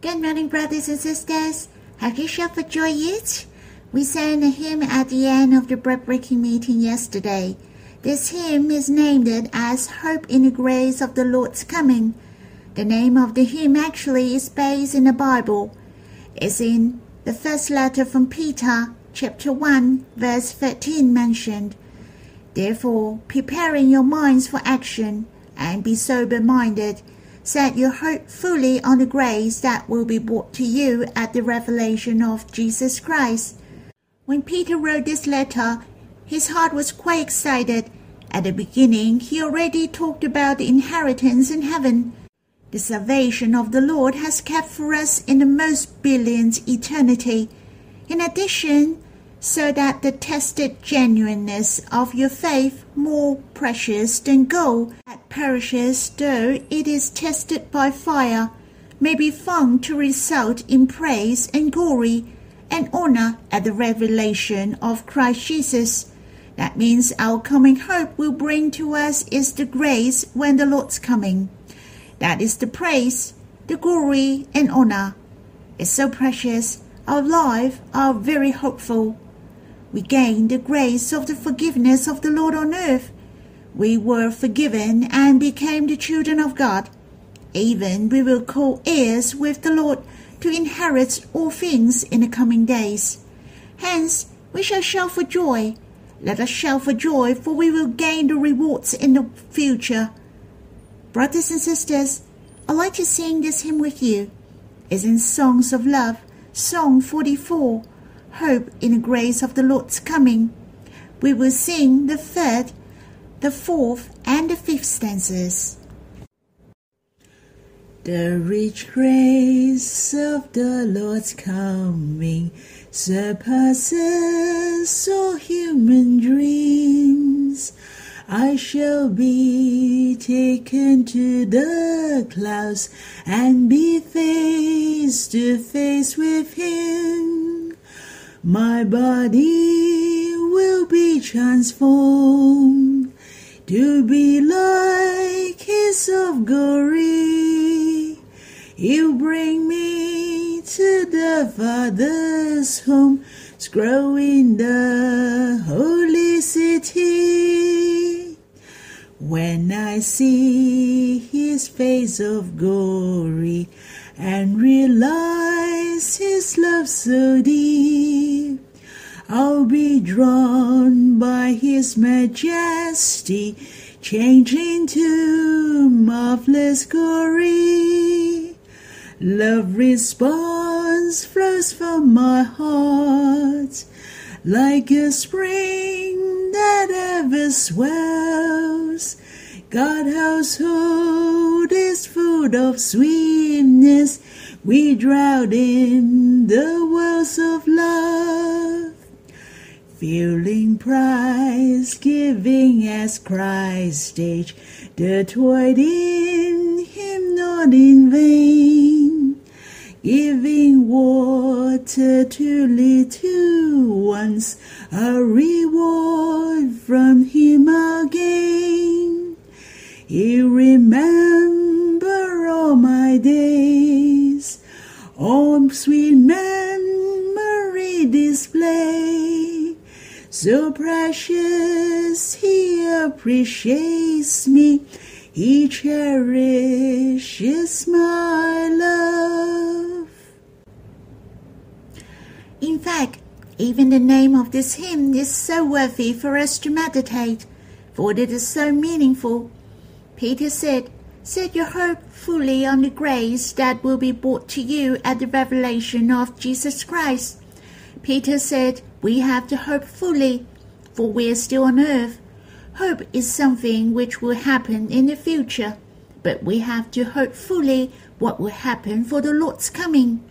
Good morning, brothers and sisters. Have you shouted for joy yet? We sang a hymn at the end of the bread breaking meeting yesterday. This hymn is named as Hope in the Grace of the Lord's Coming. The name of the hymn actually is based in the Bible. It's in the first letter from Peter, chapter 1, verse 13 mentioned. Therefore, preparing your minds for action and be sober minded set your hope fully on the grace that will be brought to you at the revelation of Jesus Christ. When Peter wrote this letter, his heart was quite excited. At the beginning, he already talked about the inheritance in heaven. The salvation of the Lord has kept for us in the most brilliant eternity. In addition, so that the tested genuineness of your faith, more precious than gold that perishes though it is tested by fire, may be found to result in praise and glory and honor at the revelation of Christ Jesus. That means our coming hope will bring to us is the grace when the Lord's coming. That is the praise, the glory, and honor. It's so precious. Our life are very hopeful we gained the grace of the forgiveness of the Lord on earth. We were forgiven and became the children of God. Even we will call heirs with the Lord to inherit all things in the coming days. Hence, we shall shout for joy. Let us shout for joy, for we will gain the rewards in the future. Brothers and sisters, I'd like to sing this hymn with you. It's in Songs of Love, Song 44 hope in the grace of the Lord's coming. We will sing the third, the fourth, and the fifth stanzas. The rich grace of the Lord's coming surpasses all human dreams. I shall be taken to the clouds and be face to face with Him my body will be transformed to be like his of glory. He'll bring me to the Father's home, grow in the holy city. When I see his face of glory, and realize his love so deep. I'll be drawn by his majesty, changing to marvelous glory. Love response flows from my heart like a spring that ever swells God household is full of sweetness. We drown in the wells of love. Feeling prize, giving as Christ age, the in him not in vain. Giving water to little ones, a reward from him again. You remember all my days, all sweet memory display. So precious, he appreciates me, he cherishes my love. In fact, even the name of this hymn is so worthy for us to meditate, for it is so meaningful Peter said, Set your hope fully on the grace that will be brought to you at the revelation of Jesus Christ. Peter said, We have to hope fully, for we are still on earth. Hope is something which will happen in the future, but we have to hope fully what will happen for the Lord's coming.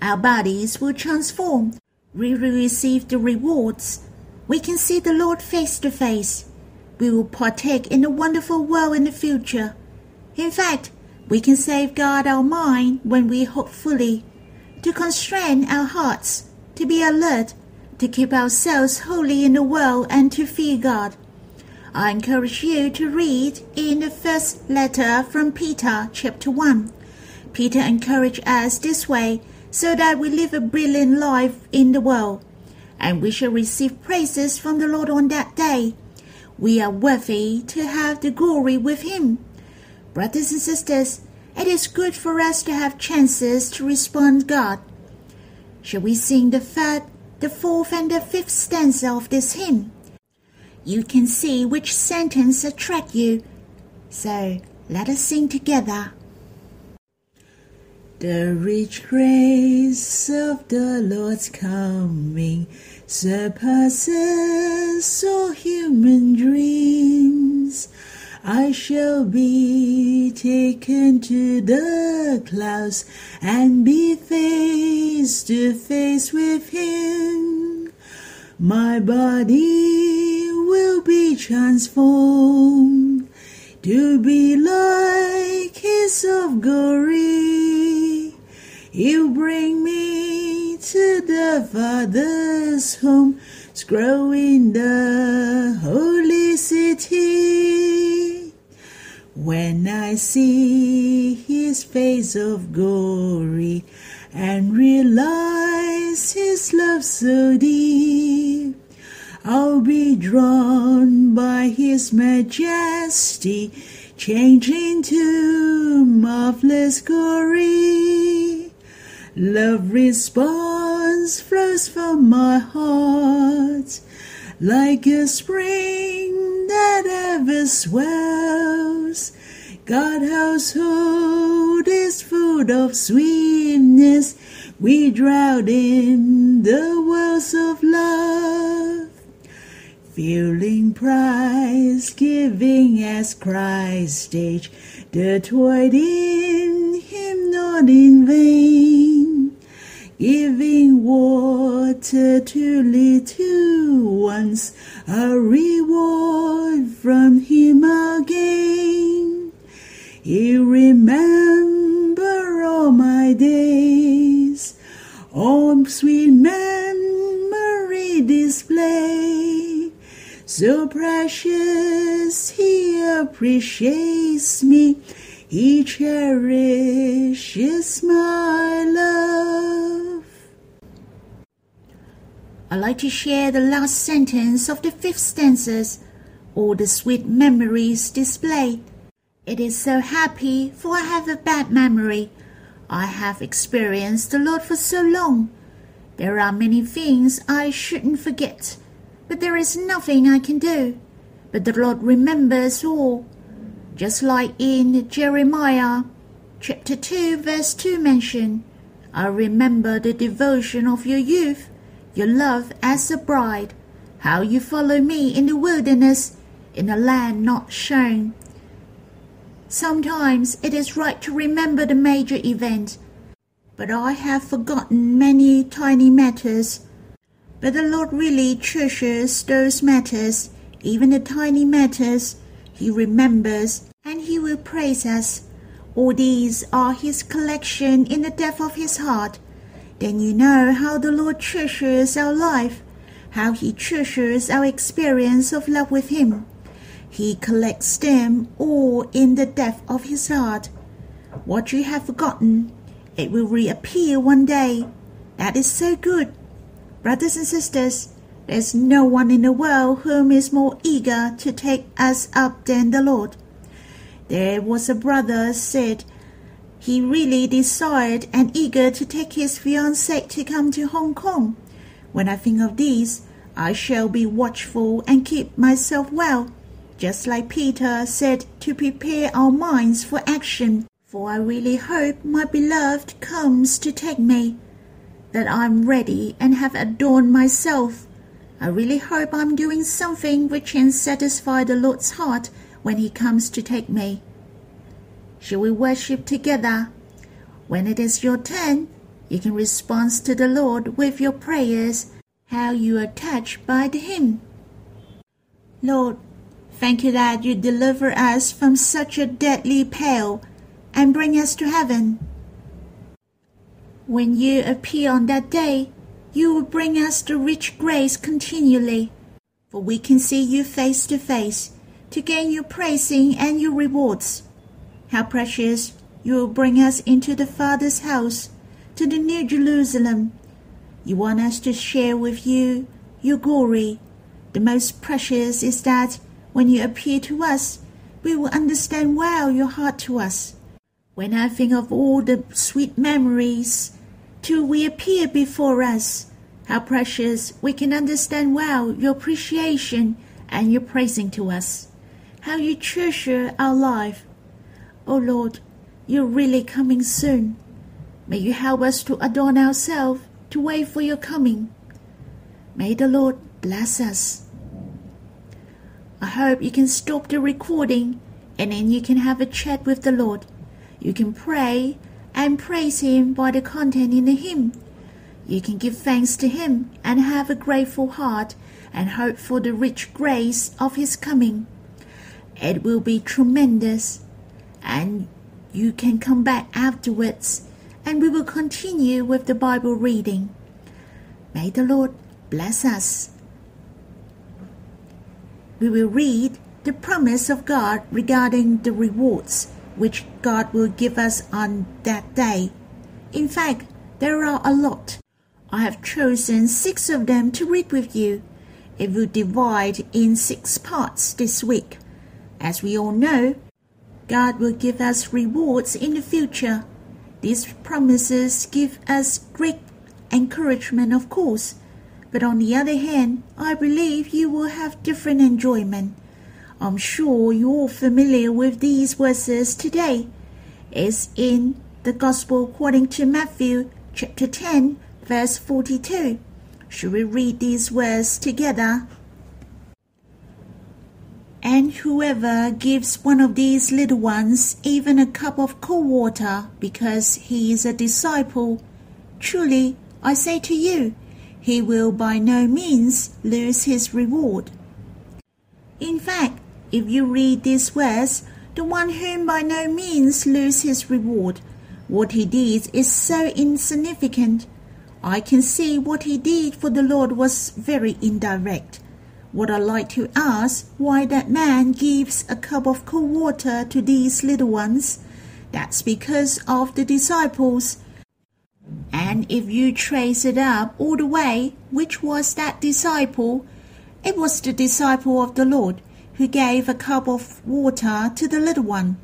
Our bodies will transform. We will receive the rewards. We can see the Lord face to face we will partake in a wonderful world in the future. In fact, we can safeguard our mind when we hope fully, to constrain our hearts, to be alert, to keep ourselves holy in the world and to fear God. I encourage you to read in the first letter from Peter, chapter 1. Peter encouraged us this way so that we live a brilliant life in the world, and we shall receive praises from the Lord on that day. We are worthy to have the glory with Him. Brothers and sisters, it is good for us to have chances to respond God. Shall we sing the third, the fourth, and the fifth stanza of this hymn? You can see which sentence attract you. So let us sing together. The rich grace of the Lord's coming surpasses all human dreams. I shall be taken to the clouds and be face to face with Him. My body will be transformed to be like His of glory. He'll bring me the Father's home, is growing the holy city. When I see his face of glory and realize his love so deep, I'll be drawn by his majesty, changing to marvelous glory. Love flows from my heart like a spring that ever swells. God household is full of sweetness. We drown in the wells of love. Feeling prize, giving as Christ age, the toil in him not in vain. Giving water to little ones, a reward from him again. He remember all my days, all sweet memory display. So precious he appreciates me, he cherishes my love. I'd like to share the last sentence of the fifth stanzas, all the sweet memories displayed. It is so happy, for I have a bad memory. I have experienced the Lord for so long. There are many things I shouldn't forget, but there is nothing I can do. But the Lord remembers all. Just like in Jeremiah chapter 2, verse 2 mentioned, I remember the devotion of your youth, your love as a bride, how you follow me in the wilderness, in a land not shown. Sometimes it is right to remember the major event, but I have forgotten many tiny matters. But the Lord really treasures those matters, even the tiny matters. He remembers and He will praise us. All these are His collection in the depth of His heart. Then you know how the Lord treasures our life, how He treasures our experience of love with Him. He collects them all in the depth of His heart. What you have forgotten, it will reappear one day. That is so good. Brothers and sisters, there's no one in the world whom is more eager to take us up than the Lord. There was a brother said he really desired and eager to take his fiancée to come to Hong Kong. When I think of these, I shall be watchful and keep myself well, just like Peter said to prepare our minds for action. For I really hope my beloved comes to take me, that I'm ready and have adorned myself. I really hope I'm doing something which can satisfy the Lord's heart when He comes to take me. Shall we worship together? When it is your turn, you can respond to the Lord with your prayers, how you are touched by the hymn. Lord, thank you that you deliver us from such a deadly peril and bring us to heaven. When you appear on that day, you will bring us the rich grace continually, for we can see you face to face to gain your praising and your rewards. How precious you will bring us into the Father's house, to the New Jerusalem. You want us to share with you your glory. The most precious is that when you appear to us, we will understand well your heart to us. When I think of all the sweet memories till we appear before us, how precious we can understand well your appreciation and your praising to us, how you treasure our life. O oh Lord, you're really coming soon. May you help us to adorn ourselves to wait for your coming. May the Lord bless us. I hope you can stop the recording and then you can have a chat with the Lord. You can pray and praise Him by the content in the hymn. You can give thanks to Him and have a grateful heart and hope for the rich grace of His coming. It will be tremendous, and you can come back afterwards, and we will continue with the Bible reading. May the Lord bless us. We will read the promise of God regarding the rewards which God will give us on that day. In fact, there are a lot. I have chosen six of them to read with you. It will divide in six parts this week. As we all know, God will give us rewards in the future. These promises give us great encouragement, of course, but on the other hand, I believe you will have different enjoyment. I'm sure you're familiar with these verses today. It's in the Gospel according to Matthew chapter 10, verse 42. Should we read these words together? And whoever gives one of these little ones even a cup of cold water because he is a disciple, truly I say to you, he will by no means lose his reward. In fact, if you read these words, the one whom by no means lose his reward, what he did is so insignificant. I can see what he did for the Lord was very indirect. What I like to ask why that man gives a cup of cold water to these little ones. That's because of the disciples. And if you trace it up all the way, which was that disciple? It was the disciple of the Lord who gave a cup of water to the little one.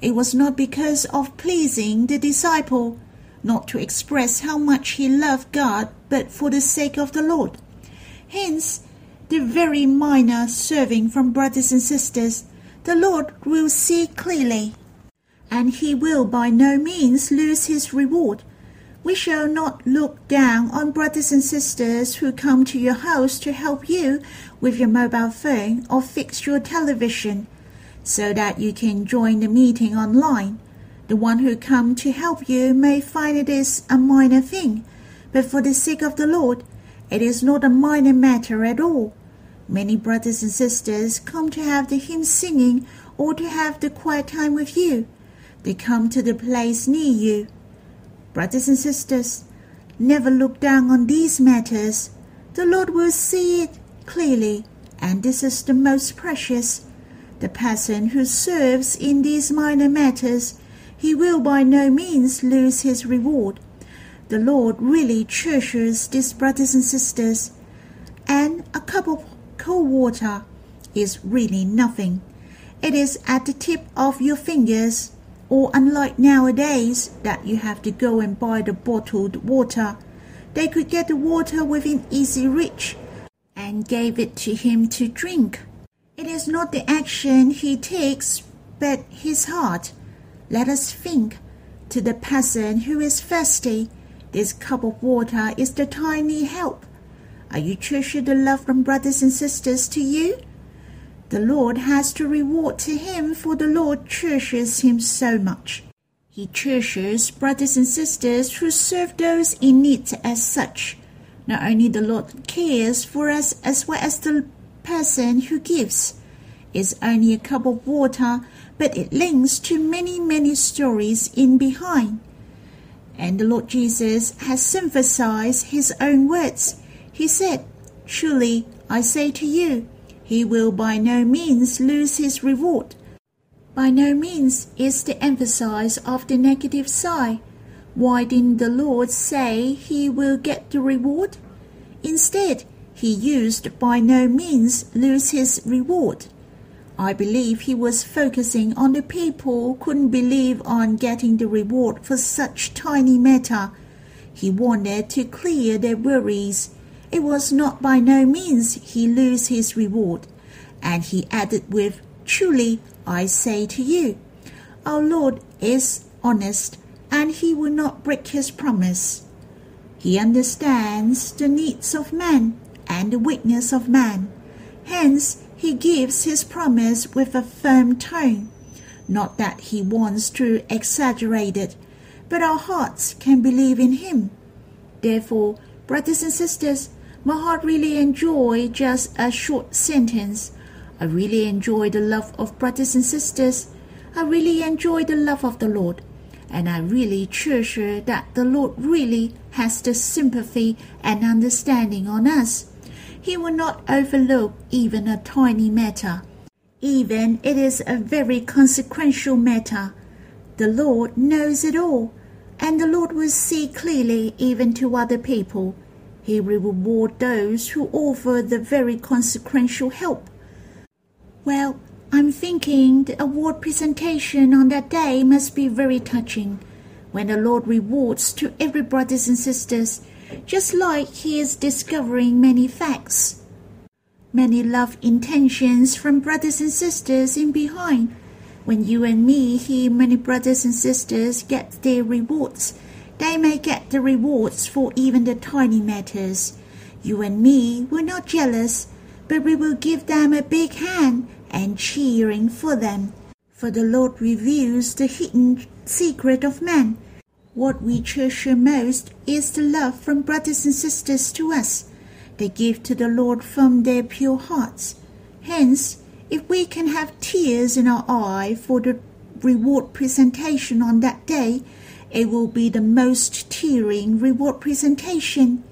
It was not because of pleasing the disciple, not to express how much he loved God, but for the sake of the Lord. Hence, the very minor serving from brothers and sisters, the Lord will see clearly, and he will by no means lose his reward we shall not look down on brothers and sisters who come to your house to help you with your mobile phone or fix your television so that you can join the meeting online. The one who come to help you may find it is a minor thing, but for the sake of the Lord, it is not a minor matter at all. Many brothers and sisters come to have the hymn singing or to have the quiet time with you. They come to the place near you Brothers and sisters, never look down on these matters. The Lord will see it clearly, and this is the most precious. The person who serves in these minor matters, he will by no means lose his reward. The Lord really treasures these brothers and sisters, and a cup of cold water is really nothing. It is at the tip of your fingers or unlike nowadays that you have to go and buy the bottled water, they could get the water within easy reach and gave it to him to drink. It is not the action he takes, but his heart. Let us think to the person who is thirsty, this cup of water is the tiny help. Are you treasuring the love from brothers and sisters to you? The Lord has to reward to him, for the Lord treasures him so much. He treasures brothers and sisters who serve those in need as such. Not only the Lord cares for us as well as the person who gives. It's only a cup of water, but it links to many, many stories in behind. And the Lord Jesus has synthesized his own words. He said, Truly, I say to you, he will by no means lose his reward. by no means is the emphasis of the negative side. Why didn't the Lord say he will get the reward? Instead, he used by no means lose his reward. I believe he was focusing on the people couldn't believe on getting the reward for such tiny matter. He wanted to clear their worries. It was not by no means he lose his reward. And he added with, Truly I say to you, our Lord is honest and he will not break his promise. He understands the needs of man and the weakness of man. Hence, he gives his promise with a firm tone. Not that he wants to exaggerate it, but our hearts can believe in him. Therefore, brothers and sisters, my heart really enjoy just a short sentence. I really enjoy the love of brothers and sisters. I really enjoy the love of the Lord. And I really treasure that the Lord really has the sympathy and understanding on us. He will not overlook even a tiny matter, even it is a very consequential matter. The Lord knows it all, and the Lord will see clearly even to other people. He will reward those who offer the very consequential help. Well, I'm thinking the award presentation on that day must be very touching, when the Lord rewards to every brothers and sisters just like he is discovering many facts, many love intentions from brothers and sisters in behind. When you and me hear many brothers and sisters get their rewards, they may get the rewards for even the tiny matters. You and me were not jealous, but we will give them a big hand and cheering for them. For the Lord reveals the hidden secret of man what we treasure most is the love from brothers and sisters to us. They give to the Lord from their pure hearts. Hence, if we can have tears in our eye for the reward presentation on that day, it will be the most tearing reward presentation.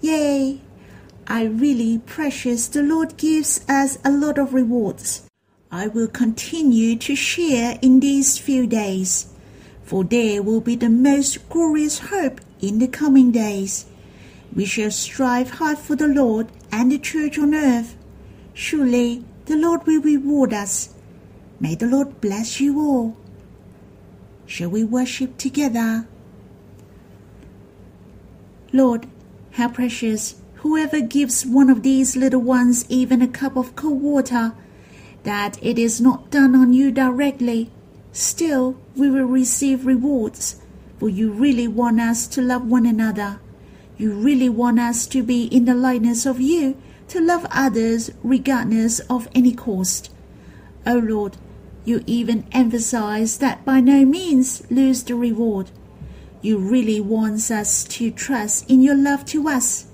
Yea, I really precious the Lord gives us a lot of rewards. I will continue to share in these few days for there will be the most glorious hope in the coming days. We shall strive hard for the Lord and the church on earth. Surely the Lord will reward us. May the Lord bless you all. Shall we worship together? Lord, how precious whoever gives one of these little ones even a cup of cold water, that it is not done on you directly Still, we will receive rewards, for you really want us to love one another. You really want us to be in the likeness of you, to love others regardless of any cost. O oh Lord, you even emphasize that by no means lose the reward. You really want us to trust in your love to us.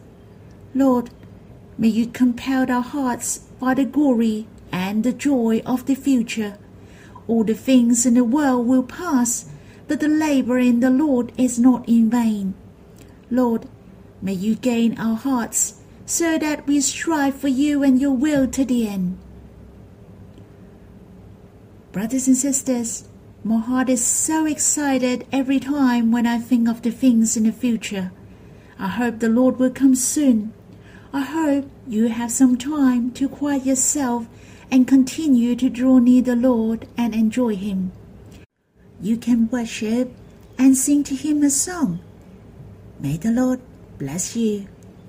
Lord, may you compel our hearts by the glory and the joy of the future. All the things in the world will pass, but the labor in the Lord is not in vain. Lord, may you gain our hearts so that we strive for you and your will to the end. Brothers and sisters, my heart is so excited every time when I think of the things in the future. I hope the Lord will come soon. I hope you have some time to quiet yourself and continue to draw near the Lord and enjoy Him. You can worship and sing to Him a song. May the Lord bless you.